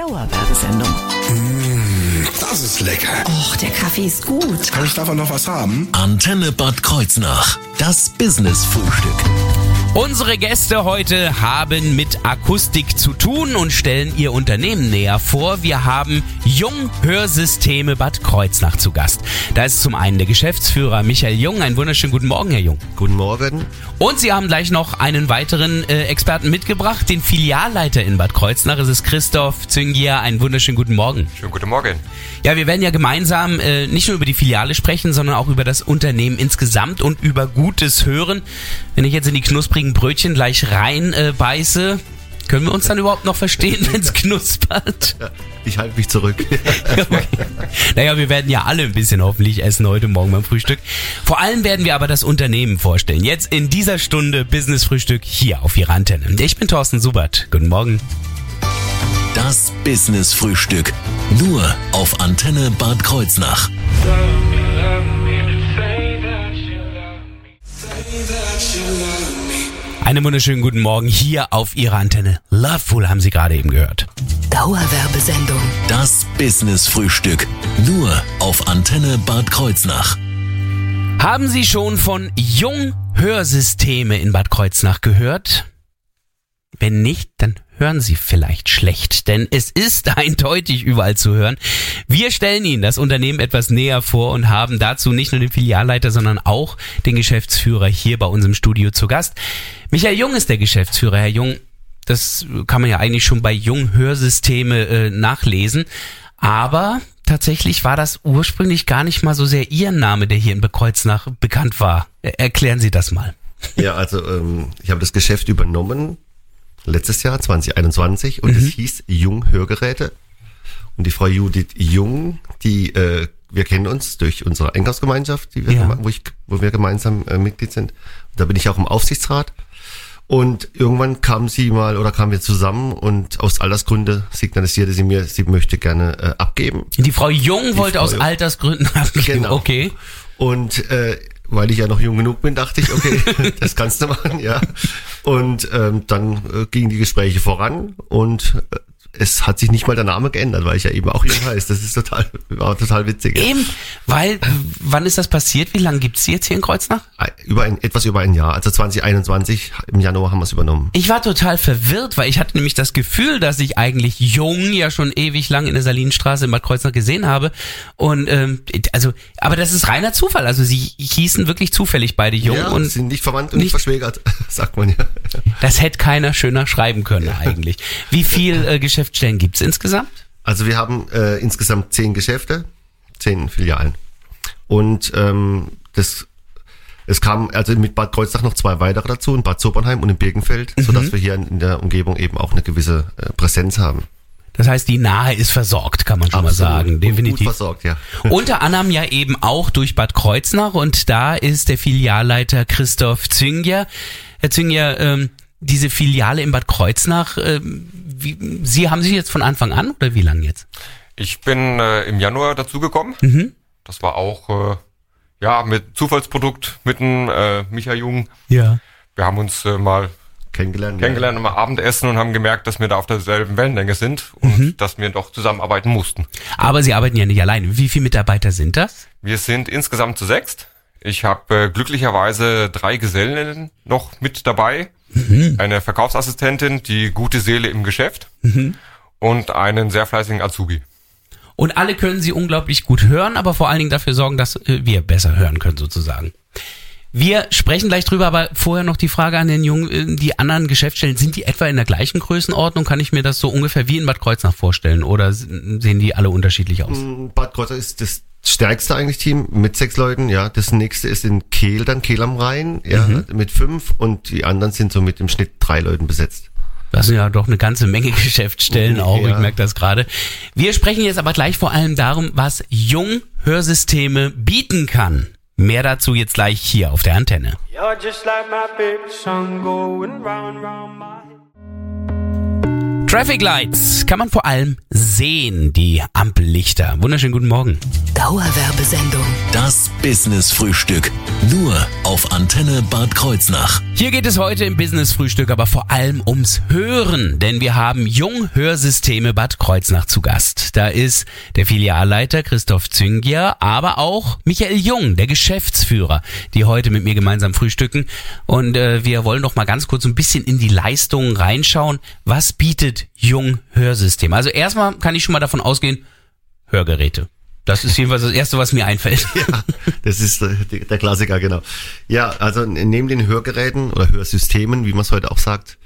Dauerwerbesendung. Mmh, das ist lecker. Och, der Kaffee ist gut. Kann ich davon noch was haben? Antenne Bad Kreuznach. Das Business-Frühstück. Unsere Gäste heute haben mit Akustik zu tun und stellen ihr Unternehmen näher vor. Wir haben Jung Hörsysteme Bad Kreuznach zu Gast. Da ist zum einen der Geschäftsführer Michael Jung. Einen wunderschönen guten Morgen, Herr Jung. Guten Morgen. Und Sie haben gleich noch einen weiteren äh, Experten mitgebracht, den Filialleiter in Bad Kreuznach. Es ist Christoph Züngier. Einen wunderschönen guten Morgen. Schönen guten Morgen. Ja, wir werden ja gemeinsam äh, nicht nur über die Filiale sprechen, sondern auch über das Unternehmen insgesamt und über gutes Hören. Wenn ich jetzt in die knusprigen Brötchen gleich rein äh, beiße, können wir uns dann überhaupt noch verstehen, wenn es knuspert? Ich halte mich zurück. okay. Naja, wir werden ja alle ein bisschen hoffentlich essen heute Morgen beim Frühstück. Vor allem werden wir aber das Unternehmen vorstellen. Jetzt in dieser Stunde Business Frühstück hier auf Ihrer Antenne. Ich bin Thorsten Subert. Guten Morgen. Das Business Frühstück. Nur auf Antenne Bad Kreuznach. Einen wunderschönen guten Morgen hier auf Ihrer Antenne. Loveful haben Sie gerade eben gehört. Dauerwerbesendung. Das Business Frühstück. Nur auf Antenne Bad Kreuznach. Haben Sie schon von Jung Hörsysteme in Bad Kreuznach gehört? Wenn nicht, dann hören Sie vielleicht schlecht, denn es ist eindeutig überall zu hören. Wir stellen Ihnen das Unternehmen etwas näher vor und haben dazu nicht nur den Filialleiter, sondern auch den Geschäftsführer hier bei uns im Studio zu Gast. Michael Jung ist der Geschäftsführer. Herr Jung, das kann man ja eigentlich schon bei Jung Hörsysteme äh, nachlesen, aber tatsächlich war das ursprünglich gar nicht mal so sehr Ihr Name, der hier in Bekreuznach bekannt war. Erklären Sie das mal. Ja, also ähm, ich habe das Geschäft übernommen letztes Jahr 2021 und mhm. es hieß Jung Hörgeräte. Und die Frau Judith Jung, die äh, wir kennen uns durch unsere Einkaufsgemeinschaft, die wir, ja. wo, ich, wo wir gemeinsam äh, Mitglied sind. Da bin ich auch im Aufsichtsrat. Und irgendwann kam sie mal oder kamen wir zusammen und aus Altersgründe signalisierte sie mir, sie möchte gerne äh, abgeben. Die Frau Jung die wollte Frau aus Jung. Altersgründen abgeben. Genau. Okay. Und äh, weil ich ja noch jung genug bin, dachte ich, okay, das kannst du machen, ja. Und ähm, dann äh, gingen die Gespräche voran und äh, es hat sich nicht mal der Name geändert, weil ich ja eben auch jung heiß. Das ist total, war total witzig. Ja. Eben, weil, wann ist das passiert? Wie lange gibt's sie jetzt hier in Kreuznach? Über ein, etwas über ein Jahr. Also 2021, im Januar haben wir es übernommen. Ich war total verwirrt, weil ich hatte nämlich das Gefühl, dass ich eigentlich jung ja schon ewig lang in der Salinenstraße in Bad Kreuznach gesehen habe. Und ähm, also, aber das ist reiner Zufall. Also sie hießen wirklich zufällig beide jung ja, und sind nicht verwandt und nicht, nicht verschwägert, sagt man ja. Das hätte keiner schöner schreiben können ja. eigentlich. Wie viel äh, Geschäftsstellen gibt's insgesamt? Also wir haben äh, insgesamt zehn Geschäfte, zehn Filialen. Und ähm, das es kam also mit Bad Kreuznach noch zwei weitere dazu, in Bad Sobernheim und in Birkenfeld, mhm. sodass wir hier in der Umgebung eben auch eine gewisse äh, Präsenz haben. Das heißt, die Nahe ist versorgt, kann man schon Absolut. mal sagen. Definitiv. Gut versorgt, ja. Unter anderem ja eben auch durch Bad Kreuznach und da ist der Filialleiter Christoph Zünger. Herr Zünger, ähm, diese Filiale in Bad Kreuznach, äh, wie, Sie haben sich jetzt von Anfang an oder wie lange jetzt? Ich bin äh, im Januar dazugekommen. Mhm. Das war auch äh, ja mit Zufallsprodukt mit dem äh, Micha Jung. Ja. Wir haben uns äh, mal kennengelernt, kennengelernt ja. am Abendessen und haben gemerkt, dass wir da auf derselben Wellenlänge sind und mhm. dass wir doch zusammenarbeiten mussten. Aber Sie arbeiten ja nicht alleine. Wie viele Mitarbeiter sind das? Wir sind insgesamt zu sechst. Ich habe äh, glücklicherweise drei Gesellen noch mit dabei. Mhm. Eine Verkaufsassistentin, die gute Seele im Geschäft mhm. und einen sehr fleißigen Azubi. Und alle können sie unglaublich gut hören, aber vor allen Dingen dafür sorgen, dass äh, wir besser hören können sozusagen. Wir sprechen gleich drüber, aber vorher noch die Frage an den Jungen, äh, die anderen Geschäftsstellen, sind die etwa in der gleichen Größenordnung? Kann ich mir das so ungefähr wie in Bad Kreuznach vorstellen oder sehen die alle unterschiedlich aus? Mm, Bad Kreuznach ist das stärkste eigentlich Team mit sechs Leuten, ja. Das nächste ist in Kehl, dann Kehl am Rhein, ja, mhm. mit fünf und die anderen sind so mit im Schnitt drei Leuten besetzt. Das sind ja doch eine ganze Menge Geschäftsstellen auch, ja. ich merke das gerade. Wir sprechen jetzt aber gleich vor allem darum, was Jung Hörsysteme bieten kann. Mehr dazu jetzt gleich hier auf der Antenne. Traffic Lights kann man vor allem sehen, die Ampellichter. Wunderschönen guten Morgen. Dauerwerbesendung. Das Business Frühstück. Nur auf Antenne Bad Kreuznach. Hier geht es heute im Business Frühstück aber vor allem ums Hören, denn wir haben Jung Hörsysteme Bad Kreuznach zu Gast. Da ist der Filialleiter Christoph Züngier, aber auch Michael Jung, der Geschäftsführer, die heute mit mir gemeinsam frühstücken. Und äh, wir wollen noch mal ganz kurz ein bisschen in die Leistungen reinschauen. Was bietet Jung Hörsystem? Also erstmal kann ich schon mal davon ausgehen, Hörgeräte. Das ist jedenfalls das Erste, was mir einfällt. Ja, das ist äh, der Klassiker, genau. Ja, also neben den Hörgeräten oder Hörsystemen, wie man es heute auch sagt,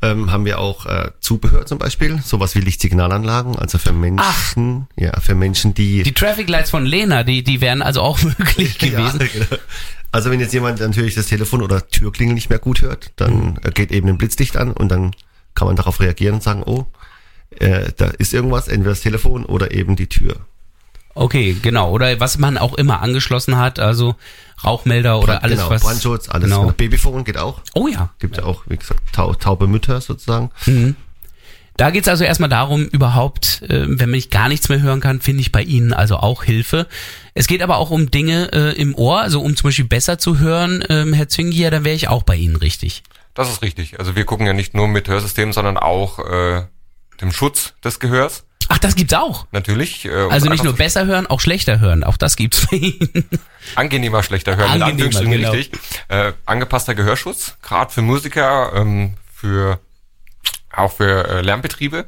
ähm, haben wir auch äh, Zubehör zum Beispiel, sowas wie Lichtsignalanlagen, also für Menschen, ja, für Menschen, die, Die Traffic Lights von Lena, die, die wären also auch möglich gewesen. Ja, genau. Also wenn jetzt jemand natürlich das Telefon oder Türklingel nicht mehr gut hört, dann äh, geht eben ein Blitzlicht an und dann kann man darauf reagieren und sagen, oh, äh, da ist irgendwas, entweder das Telefon oder eben die Tür. Okay, genau. Oder was man auch immer angeschlossen hat, also Rauchmelder oder alles genau, was. Brandschutz, alles. Genau. Genau. Babyphone geht auch. Oh ja. Gibt ja auch, wie gesagt, tau taube Mütter sozusagen. Da geht's also erstmal darum, überhaupt, äh, wenn ich gar nichts mehr hören kann, finde ich bei Ihnen also auch Hilfe. Es geht aber auch um Dinge äh, im Ohr, also um zum Beispiel besser zu hören, ähm, Herr Züngier, dann wäre ich auch bei Ihnen richtig. Das ist richtig. Also wir gucken ja nicht nur mit Hörsystemen, sondern auch äh, dem Schutz des Gehörs. Ach, das gibt's auch. Natürlich. Äh, Also nicht nur besser hören, auch schlechter hören. Auch das gibt's angenehmer schlechter hören, Angenehmer, genau. richtig. Äh, angepasster Gehörschutz, gerade für Musiker, ähm, für auch für äh, Lernbetriebe.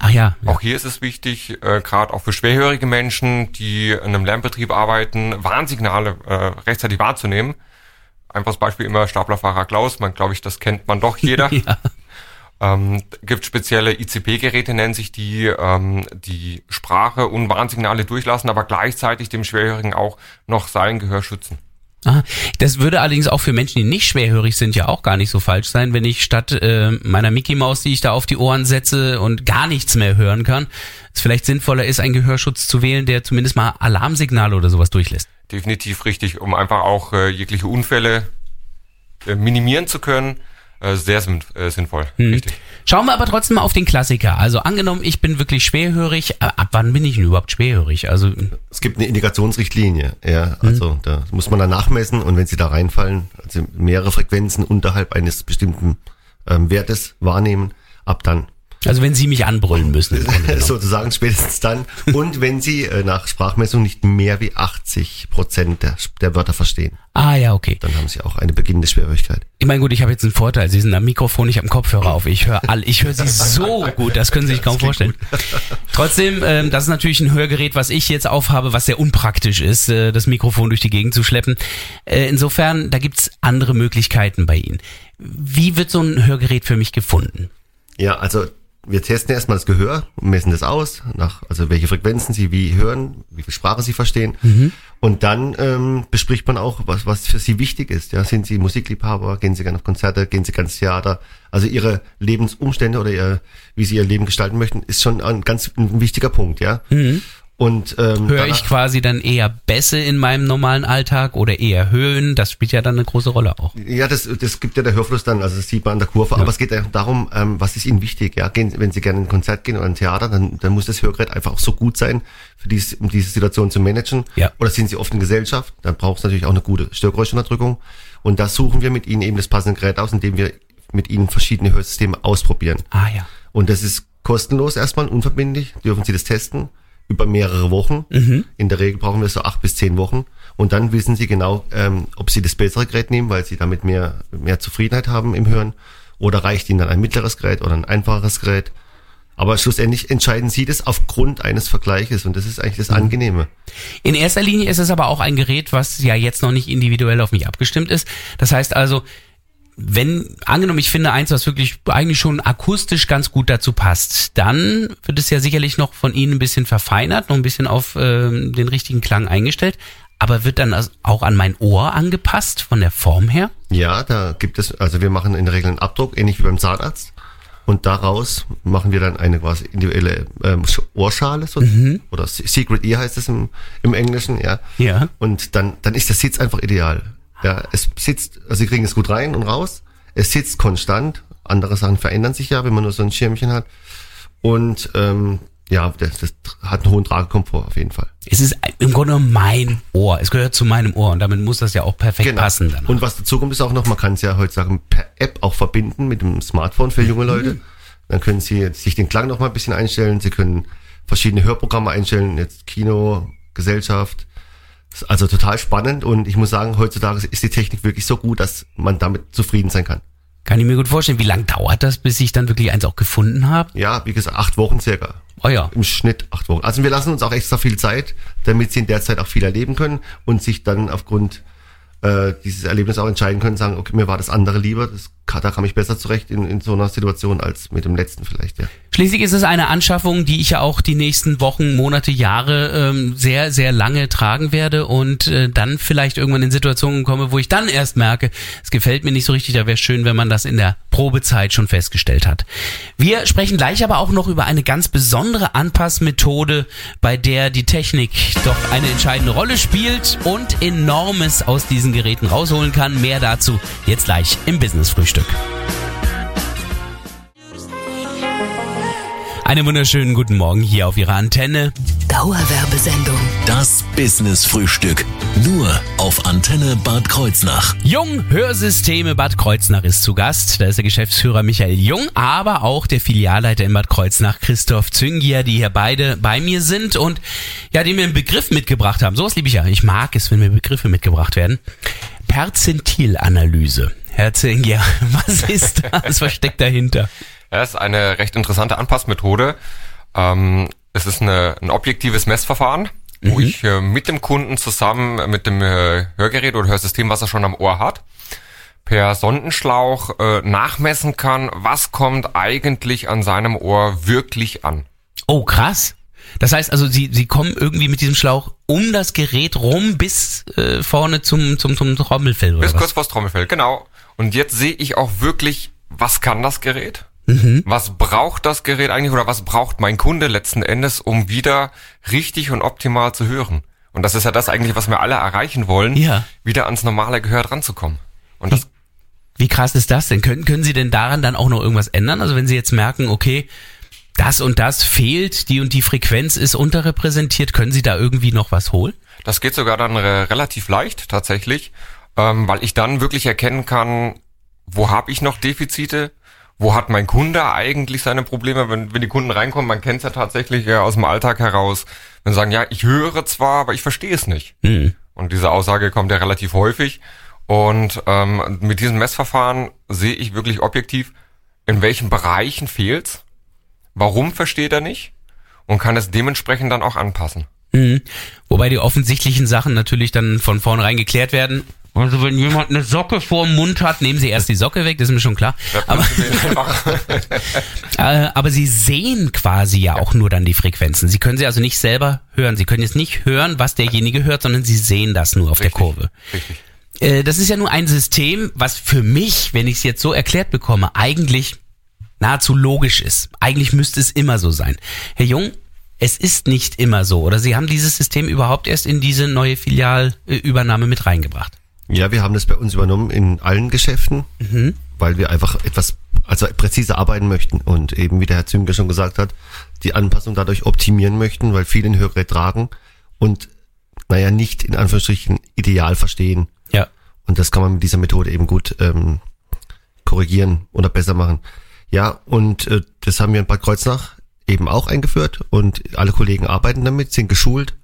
Ach ja. ja. Auch hier ist es wichtig, äh, gerade auch für schwerhörige Menschen, die in einem Lernbetrieb arbeiten, Warnsignale äh, rechtzeitig wahrzunehmen. Einfaches Beispiel immer Staplerfahrer Klaus, man glaube ich, das kennt man doch jeder. ja. Ähm, gibt spezielle ICP-Geräte, nennen sich die, ähm, die Sprache und Warnsignale durchlassen, aber gleichzeitig dem Schwerhörigen auch noch sein Gehör schützen. Aha. Das würde allerdings auch für Menschen, die nicht schwerhörig sind, ja auch gar nicht so falsch sein, wenn ich statt äh, meiner Mickey Maus, die ich da auf die Ohren setze und gar nichts mehr hören kann, es vielleicht sinnvoller ist, einen Gehörschutz zu wählen, der zumindest mal Alarmsignale oder sowas durchlässt. Definitiv richtig, um einfach auch äh, jegliche Unfälle äh, minimieren zu können. Äh, sehr äh, sinnvoll. Richtig. Schauen wir aber trotzdem mal auf den Klassiker. Also angenommen, ich bin wirklich schwerhörig. Äh, Ab wann bin ich denn überhaupt schwerhörig? Also Es gibt eine Indikationsrichtlinie, ja, also da muss man dann nachmessen und wenn sie da reinfallen, also mehrere Frequenzen unterhalb eines bestimmten ähm, Wertes wahrnehmen, ab dann. Also wenn Sie mich anbrüllen müssen. Sozusagen spätestens dann. Und wenn sie äh, nach Sprachmessung nicht mehr wie 80 Prozent der, der Wörter verstehen, ah ja, okay. dann haben sie auch eine beginnende Schwerhörigkeit. Ich meine, gut, ich habe jetzt einen Vorteil. Sie sind am Mikrofon, ich am Kopfhörer auf. Ich höre all, ich höre Sie so gut, das können Sie sich kaum vorstellen. Trotzdem, ähm, das ist natürlich ein Hörgerät, was ich jetzt aufhabe, was sehr unpraktisch ist, äh, das Mikrofon durch die Gegend zu schleppen. Äh, insofern, da gibt's andere Möglichkeiten bei Ihnen. Wie wird so ein Hörgerät für mich gefunden? Ja, also wir testen erstmal das Gehör und messen das aus, nach, also welche Frequenzen sie wie hören, wie viel Sprache sie verstehen. Und dann ähm, bespricht man auch, was, was für sie wichtig ist. Ja, sind sie Musikliebhaber, gehen sie gerne auf Konzerte, gehen sie gerne ins Theater. Also ihre Lebensumstände oder ihr, wie sie ihr Leben gestalten möchten, ist schon ein ganz ein wichtiger Punkt, ja. Und ähm, Höre ich quasi dann eher Bässe in meinem normalen Alltag oder eher Höhen? Das spielt ja dann eine große Rolle auch. Ja, das, das gibt ja der Hörfluss dann, also das sieht man an der Kurve. Aber es geht ja darum, ähm, was ist Ihnen wichtig? Ja, gehen, wenn Sie gerne in ein Konzert gehen oder ein Theater, dann, dann muss das Hörgerät einfach auch so gut sein, für dies, um diese Situation zu managen. Ja. Oder sind Sie oft in Gesellschaft, dann braucht es natürlich auch eine gute Störgeräuschunterdrückung. Und da suchen wir mit Ihnen eben das passende Gerät aus, indem wir mit Ihnen verschiedene Hörsysteme ausprobieren. Ah ja. Und das ist kostenlos erstmal, unverbindlich, dürfen Sie das testen über mehrere Wochen. In der Regel brauchen wir so acht bis zehn Wochen. Und dann wissen Sie genau, ähm, ob Sie das bessere Gerät nehmen, weil Sie damit mehr, mehr Zufriedenheit haben im Hören. Oder reicht Ihnen dann ein mittleres Gerät oder ein einfacheres Gerät. Aber schlussendlich entscheiden Sie das aufgrund eines Vergleiches. Und das ist eigentlich das Angenehme. In erster Linie ist es aber auch ein Gerät, was ja jetzt noch nicht individuell auf mich abgestimmt ist. Das heißt also, wenn, angenommen, ich finde eins, was wirklich eigentlich schon akustisch ganz gut dazu passt, dann wird es ja sicherlich noch von Ihnen ein bisschen verfeinert, noch ein bisschen auf ähm, den richtigen Klang eingestellt. Aber wird dann also auch an mein Ohr angepasst, von der Form her? Ja, da gibt es, also wir machen in der Regel einen Abdruck, ähnlich wie beim Zahnarzt. Und daraus machen wir dann eine quasi individuelle ähm, Sch- Ohrschale, so, oder Se- Secret Ear heißt es im, im Englischen, ja. Ja. Und dann, dann ist der Sitz einfach ideal. Ja, es sitzt, also Sie kriegen es gut rein und raus. Es sitzt konstant, Andere Sachen verändern sich ja, wenn man nur so ein Schirmchen hat. Und ähm, ja, das, das hat einen hohen Tragekomfort auf jeden Fall. Es ist im Grunde mein Ohr. Es gehört zu meinem Ohr und damit muss das ja auch perfekt passen. Dann auch. Genau. Und was dazu kommt, ist auch noch, man kann es ja heutzutage per App auch verbinden mit dem Smartphone für junge Leute. Dann können Sie sich den Klang noch mal ein bisschen einstellen. Sie können verschiedene Hörprogramme einstellen, jetzt Kino, Gesellschaft. Also total spannend und ich muss sagen, heutzutage ist die Technik wirklich so gut, dass man damit zufrieden sein kann. Kann ich mir gut vorstellen. Wie lange dauert das, bis ich dann wirklich eins auch gefunden habe? Ja, wie gesagt, acht Wochen circa. Oh ja. Im Schnitt acht Wochen. Also wir lassen uns auch extra viel Zeit, damit sie in der Zeit auch viel erleben können und sich dann aufgrund äh, dieses Erlebnis auch entscheiden können, sagen, okay, mir war das andere lieber, das, da kam ich besser zurecht in, in so einer Situation als mit dem letzten vielleicht, ja. Schließlich ist es eine Anschaffung, die ich ja auch die nächsten Wochen, Monate, Jahre ähm, sehr, sehr lange tragen werde und äh, dann vielleicht irgendwann in Situationen komme, wo ich dann erst merke, es gefällt mir nicht so richtig, da wäre schön, wenn man das in der Probezeit schon festgestellt hat. Wir sprechen gleich aber auch noch über eine ganz besondere Anpassmethode, bei der die Technik doch eine entscheidende Rolle spielt und enormes aus diesen Geräten rausholen kann. Mehr dazu jetzt gleich im Business-Frühstück. Einen wunderschönen guten Morgen hier auf Ihrer Antenne. Dauerwerbesendung. Das Business Frühstück. Nur auf Antenne Bad Kreuznach. Jung Hörsysteme Bad Kreuznach ist zu Gast. Da ist der Geschäftsführer Michael Jung, aber auch der Filialleiter in Bad Kreuznach Christoph Züngier, die hier beide bei mir sind und ja, die mir einen Begriff mitgebracht haben. Sowas liebe ich ja. Ich mag es, wenn mir Begriffe mitgebracht werden. Perzentilanalyse. Herr Züngier, was ist das? Was steckt dahinter? Ja, ist eine recht interessante Anpassmethode. Ähm, es ist eine, ein objektives Messverfahren, wo ich äh, mit dem Kunden zusammen mit dem äh, Hörgerät oder Hörsystem, was er schon am Ohr hat, per Sondenschlauch äh, nachmessen kann, was kommt eigentlich an seinem Ohr wirklich an. Oh, krass. Das heißt also, Sie, Sie kommen irgendwie mit diesem Schlauch um das Gerät rum bis äh, vorne zum, zum, zum Trommelfell oder Bis was? kurz vors Trommelfell, genau. Und jetzt sehe ich auch wirklich, was kann das Gerät? Was braucht das Gerät eigentlich oder was braucht mein Kunde letzten Endes, um wieder richtig und optimal zu hören? Und das ist ja das eigentlich, was wir alle erreichen wollen, Ja. wieder ans normale Gehör dranzukommen. Und das Wie krass ist das denn? Können, können Sie denn daran dann auch noch irgendwas ändern? Also wenn Sie jetzt merken, okay, das und das fehlt, die und die Frequenz ist unterrepräsentiert, können Sie da irgendwie noch was holen? Das geht sogar dann äh, relativ leicht tatsächlich, ähm, weil ich dann wirklich erkennen kann, wo habe ich noch Defizite, wo hat mein Kunde eigentlich seine Probleme, wenn, wenn die Kunden reinkommen, man kennt es ja tatsächlich ja, aus dem Alltag heraus, wenn sie sagen, ja, ich höre zwar, aber ich verstehe es nicht. Hm. Und diese Aussage kommt ja relativ häufig. Und ähm, mit diesem Messverfahren sehe ich wirklich objektiv, in welchen Bereichen fehlt's, warum versteht er nicht und kann es dementsprechend dann auch anpassen. Mhm. Wobei die offensichtlichen Sachen natürlich dann von vornherein geklärt werden. Also wenn jemand eine Socke vor dem Mund hat, nehmen Sie erst die Socke weg, das ist mir schon klar. Aber, äh, aber Sie sehen quasi ja auch nur dann die Frequenzen. Sie können sie also nicht selber hören. Sie können jetzt nicht hören, was derjenige hört, sondern Sie sehen das nur auf der Kurve. Richtig. Äh, das ist ja nur ein System, was für mich, wenn ich es jetzt so erklärt bekomme, eigentlich nahezu logisch ist. Eigentlich müsste es immer so sein. Herr Jung, es ist nicht immer so. Oder Sie haben dieses System überhaupt erst in diese neue Filialübernahme mit reingebracht. Ja, wir haben das bei uns übernommen in allen Geschäften, weil wir einfach etwas, also präziser arbeiten möchten und eben, wie der Herr Zünker schon gesagt hat, die Anpassung dadurch optimieren möchten, weil viele ein Hörgerät tragen und, naja, nicht in Anführungsstrichen ideal verstehen. Ja. Und das kann man mit dieser Methode eben gut ähm, korrigieren oder besser machen. Ja, und äh, das haben wir in Bad Kreuznach eben auch eingeführt und alle Kollegen arbeiten damit, sind geschult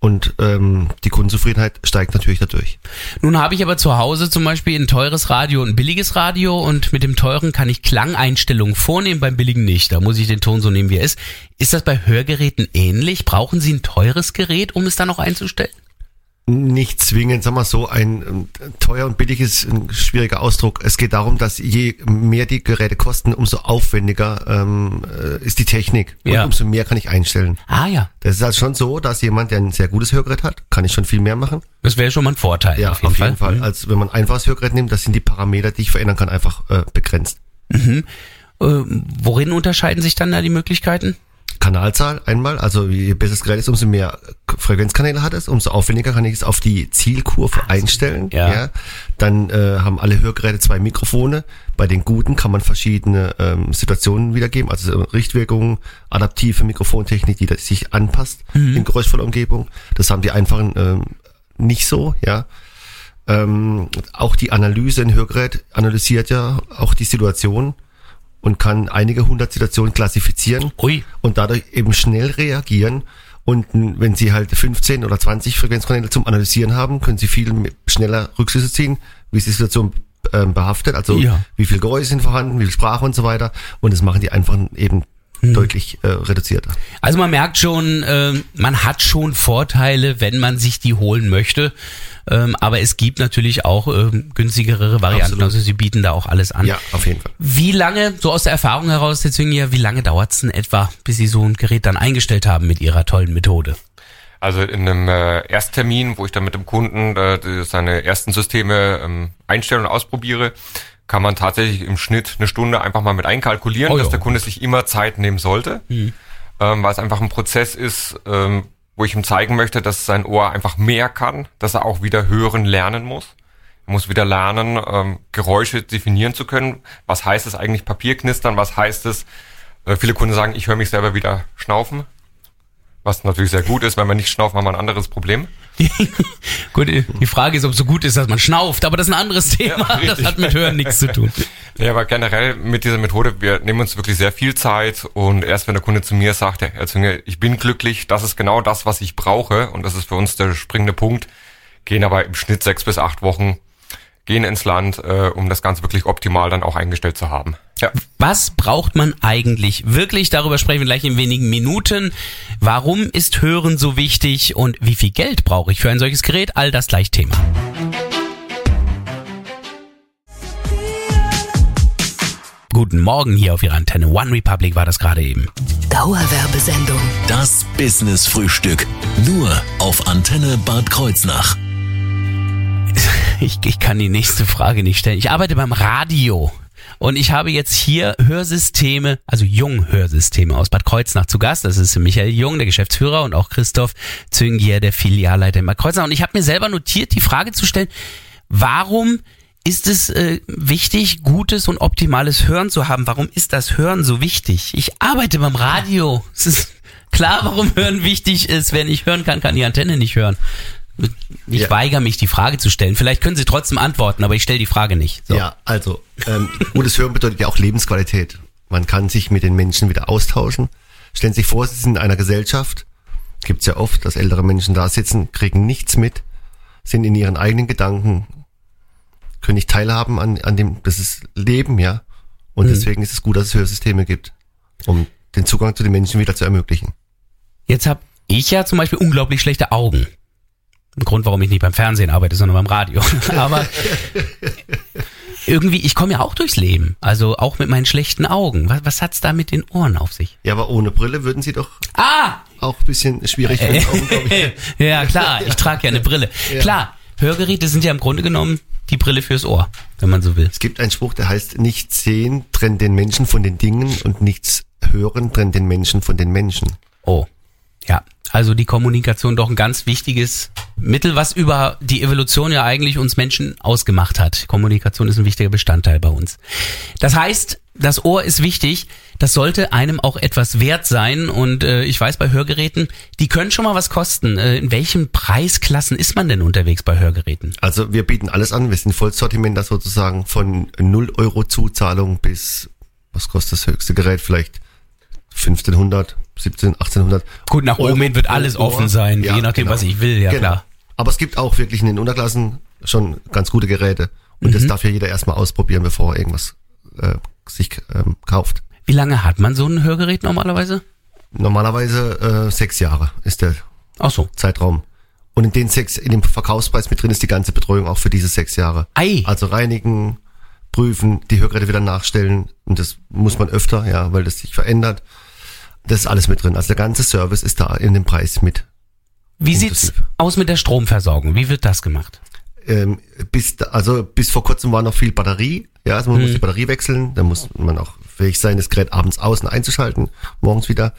und ähm, die Kundenzufriedenheit steigt natürlich dadurch. Nun habe ich aber zu Hause zum Beispiel ein teures Radio und ein billiges Radio und mit dem teuren kann ich Klangeinstellungen vornehmen, beim billigen nicht. Da muss ich den Ton so nehmen, wie er ist. Ist das bei Hörgeräten ähnlich? Brauchen Sie ein teures Gerät, um es dann noch einzustellen? Nicht zwingend, sag mal so, ein ähm, teuer und billig ist ein schwieriger Ausdruck. Es geht darum, dass je mehr die Geräte kosten, umso aufwendiger ähm, äh, ist die Technik und Ja. umso mehr kann ich einstellen. Ah ja, Das ist halt schon so, dass jemand, der ein sehr gutes Hörgerät hat, kann ich schon viel mehr machen. das wäre schon mal ein Vorteil. Ja, auf jeden Fall. Mhm. Als wenn man ein einfaches Hörgerät nimmt, das sind die Parameter, die ich verändern kann, einfach äh, begrenzt. Äh, worin unterscheiden sich dann da die Möglichkeiten? Kanalzahl einmal, also je besser das Gerät ist, umso mehr Frequenzkanäle hat es, umso aufwendiger kann ich es auf die Zielkurve einstellen. Ja. Dann äh, haben alle Hörgeräte zwei Mikrofone. Bei den guten kann man verschiedene ähm, Situationen wiedergeben, also so Richtwirkungen, adaptive Mikrofontechnik, die sich anpasst in geräuschvoller Umgebung. Das haben die einfachen ähm, nicht so, ja. Ähm, auch die Analyse in Hörgerät analysiert ja auch die Situation und kann einige hundert Situationen klassifizieren Ui. und dadurch eben schnell reagieren. Und wenn Sie halt 15 oder 20 Frequenzkanäle zum Analysieren haben, können Sie viel schneller Rückschlüsse ziehen, wie ist die Situation ähm, behaftet, also Ja. wie viel Geräusche sind vorhanden, wie viel Sprache und so weiter. Und das machen die einfach eben deutlich äh, reduzierter. Also man merkt schon, ähm, man hat schon Vorteile, wenn man sich die holen möchte. Ähm, aber es gibt natürlich auch ähm, günstigere Varianten. Absolut. Also sie bieten da auch alles an. Ja, auf jeden Fall. Wie lange, so aus der Erfahrung heraus, Herr Zwinger, wie lange dauert's denn etwa, bis Sie so ein Gerät dann eingestellt haben mit Ihrer tollen Methode? Also in einem äh, Ersttermin, wo ich dann mit dem Kunden äh, seine ersten Systeme ähm, einstelle und ausprobiere, kann man tatsächlich im Schnitt eine Stunde einfach mal mit einkalkulieren, Oh dass der Kunde sich immer Zeit nehmen sollte, ähm, weil es einfach ein Prozess ist, ähm, wo ich ihm zeigen möchte, dass sein Ohr einfach mehr kann, dass er auch wieder hören lernen muss. Er muss wieder lernen, ähm, Geräusche definieren zu können. Was heißt es eigentlich Papierknistern? Was heißt es? Äh, viele Kunden sagen, ich höre mich selber wieder schnaufen. Was natürlich sehr gut ist, wenn man nicht schnauft, haben wir ein anderes Problem. Gut, die Frage ist, ob es so gut ist, dass man schnauft, aber das ist ein anderes Thema. das richtig. hat mit Hören nichts zu tun. Ja, aber generell mit dieser Methode, wir nehmen uns wirklich sehr viel Zeit und erst wenn der Kunde zu mir sagt, Herr Zünger, ich bin glücklich, das ist genau das, was ich brauche und das ist für uns der springende Punkt, gehen aber im Schnitt sechs bis acht Wochen, gehen ins Land, äh, um das Ganze wirklich optimal dann auch eingestellt zu haben. Ja. Was braucht man eigentlich wirklich? Darüber sprechen wir gleich in wenigen Minuten. Warum ist Hören so wichtig und wie viel Geld brauche ich für ein solches Gerät? All das gleich Thema. Guten Morgen hier auf Ihrer Antenne. One Republic war das gerade eben. Dauerwerbesendung. Das Business Frühstück. Nur auf Antenne Bad Kreuznach. Ich, ich kann die nächste Frage nicht stellen. Ich arbeite beim Radio. Und ich habe jetzt hier Hörsysteme, also Jung-Hörsysteme aus Bad Kreuznach zu Gast. Das ist Michael Jung, der Geschäftsführer, und auch Christoph Züngier, der Filialleiter in Bad Kreuznach. Und ich habe mir selber notiert, die Frage zu stellen, warum ist es äh, wichtig, gutes und optimales Hören zu haben? Warum ist das Hören so wichtig? Ich arbeite beim Radio. Es ist klar, warum Hören wichtig ist. Wer nicht hören kann, kann die Antenne nicht hören. Ich Ja. weigere mich, die Frage zu stellen. Vielleicht können Sie trotzdem antworten, aber ich stelle die Frage nicht. So. Ja, also ähm, gutes Hören bedeutet ja auch Lebensqualität. Man kann sich mit den Menschen wieder austauschen. Stellen Sie sich vor, Sie sind in einer Gesellschaft. Gibt's ja oft, dass ältere Menschen da sitzen, kriegen nichts mit, sind in ihren eigenen Gedanken, können nicht teilhaben an, an dem, das ist Leben, ja. Und deswegen ist es gut, dass es Hörsysteme gibt, um den Zugang zu den Menschen wieder zu ermöglichen. Jetzt habe ich ja zum Beispiel unglaublich schlechte Augen. Ein Grund, warum ich nicht beim Fernsehen arbeite, sondern beim Radio. Aber irgendwie, ich komme ja auch durchs Leben. Also auch mit meinen schlechten Augen. Was, was hat's da mit den Ohren auf sich? Ja, aber ohne Brille würden Sie doch Ah! auch ein bisschen schwierig für die Augen, glaube ich. ja, klar, ich trage ja eine Brille. Klar, Hörgeräte sind ja im Grunde genommen die Brille fürs Ohr, wenn man so will. Es gibt einen Spruch, der heißt, nichts sehen trennt den Menschen von den Dingen und nichts hören trennt den Menschen von den Menschen. Oh. Ja, also die Kommunikation doch ein ganz wichtiges Mittel, was über die Evolution ja eigentlich uns Menschen ausgemacht hat. Kommunikation ist ein wichtiger Bestandteil bei uns. Das heißt, das Ohr ist wichtig, das sollte einem auch etwas wert sein und äh, ich weiß bei Hörgeräten, die können schon mal was kosten. Äh, in welchen Preisklassen ist man denn unterwegs bei Hörgeräten? Also wir bieten alles an, wir sind Vollsortimenter sozusagen von 0 Euro Zuzahlung bis, was kostet das höchste Gerät, vielleicht 1500, 17, 1800. Gut, nach oben hin wird alles offen sein, je nachdem, was ich will, ja Genau. klar. Aber es gibt auch wirklich in den Unterklassen schon ganz gute Geräte und Mhm. das darf ja jeder erstmal ausprobieren, bevor er irgendwas äh, sich ähm, kauft. Wie lange hat man so ein Hörgerät normalerweise? Normalerweise äh, sechs Jahre ist der Ach so. Zeitraum. Und in den sechs, in dem Verkaufspreis mit drin ist die ganze Betreuung auch für diese sechs Jahre. Ei. Also reinigen, prüfen, die Hörgeräte wieder nachstellen. Und das muss man öfter, ja, weil das sich verändert. Das ist alles mit drin. Also der ganze Service ist da in dem Preis mit. Wie sieht's Inklusive. aus mit der Stromversorgung? Wie wird das gemacht? Ähm, bis, da- also bis vor kurzem war noch viel Batterie. Ja, also man muss die Batterie wechseln. Da muss man auch fähig sein, das Gerät abends außen einzuschalten, morgens wieder.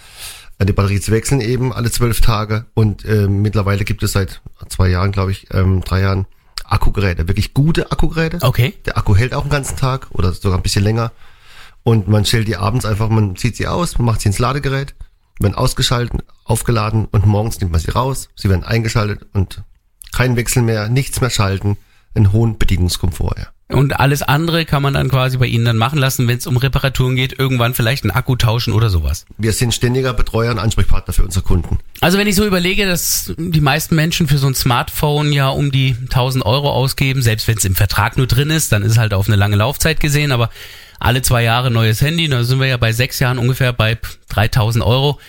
Ja, die Batterie zu wechseln eben alle zwölf Tage und äh, mittlerweile gibt es seit zwei Jahren, glaube ich, ähm, drei Jahren Akkugeräte, wirklich gute Akkugeräte. Okay. Der Akku hält auch den ganzen Tag oder sogar ein bisschen länger. Und man stellt die abends einfach, man zieht sie aus, man macht sie ins Ladegerät, werden ausgeschalten, aufgeladen und morgens nimmt man sie raus, sie werden eingeschaltet und kein Wechsel mehr, nichts mehr schalten, einen hohen Bedienungskomfort. Ja. Und alles andere kann man dann quasi bei Ihnen dann machen lassen, wenn es um Reparaturen geht, irgendwann vielleicht einen Akku tauschen oder sowas. Wir sind ständiger Betreuer und Ansprechpartner für unsere Kunden. Also wenn ich so überlege, dass die meisten Menschen für so ein Smartphone ja um die 1000 Euro ausgeben, selbst wenn es im Vertrag nur drin ist, dann ist halt auf eine lange Laufzeit gesehen, aber alle zwei Jahre neues Handy, da sind wir ja bei sechs Jahren ungefähr bei 3000 Euro.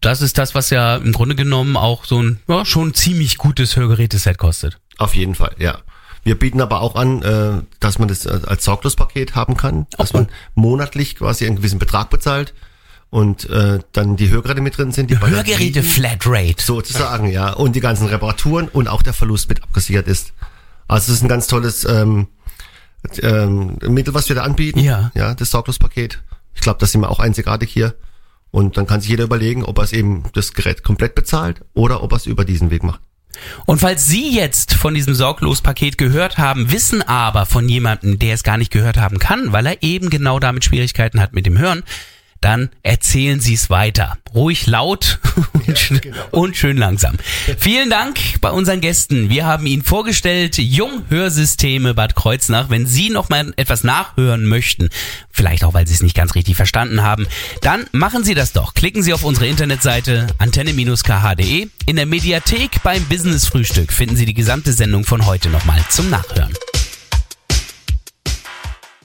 Das ist das, was ja im Grunde genommen auch so ein ja, schon ziemlich gutes Hörgeräteset kostet. Auf jeden Fall, ja. Wir bieten aber auch an, äh, dass man das äh, als Sorglospaket haben kann, dass Oh. man monatlich quasi einen gewissen Betrag bezahlt und äh, dann die Hörgeräte mit drin sind. Die Hörgeräte Flatrate. Sozusagen, ja. Und die ganzen Reparaturen und auch der Verlust mit abgesichert ist. Also es ist ein ganz tolles ähm, ähm, Mittel, was wir da anbieten. Ja. Ja, das Sorglospaket. Ich glaube, das sind wir auch einzigartig hier. Und dann kann sich jeder überlegen, ob er es eben das Gerät komplett bezahlt oder ob er es über diesen Weg macht. Und falls Sie jetzt von diesem Sorglos-Paket gehört haben, wissen aber von jemandem, der es gar nicht gehört haben kann, weil er eben genau damit Schwierigkeiten hat mit dem Hören, dann erzählen Sie es weiter. Ruhig laut und, schön, und schön langsam. Vielen Dank bei unseren Gästen. Wir haben Ihnen vorgestellt, Jung Hörsysteme Bad Kreuznach. Wenn Sie noch mal etwas nachhören möchten, vielleicht auch, weil Sie es nicht ganz richtig verstanden haben, dann machen Sie das doch. Klicken Sie auf unsere Internetseite antenne-kh.de. In der Mediathek beim Business Frühstück finden Sie die gesamte Sendung von heute nochmal zum Nachhören.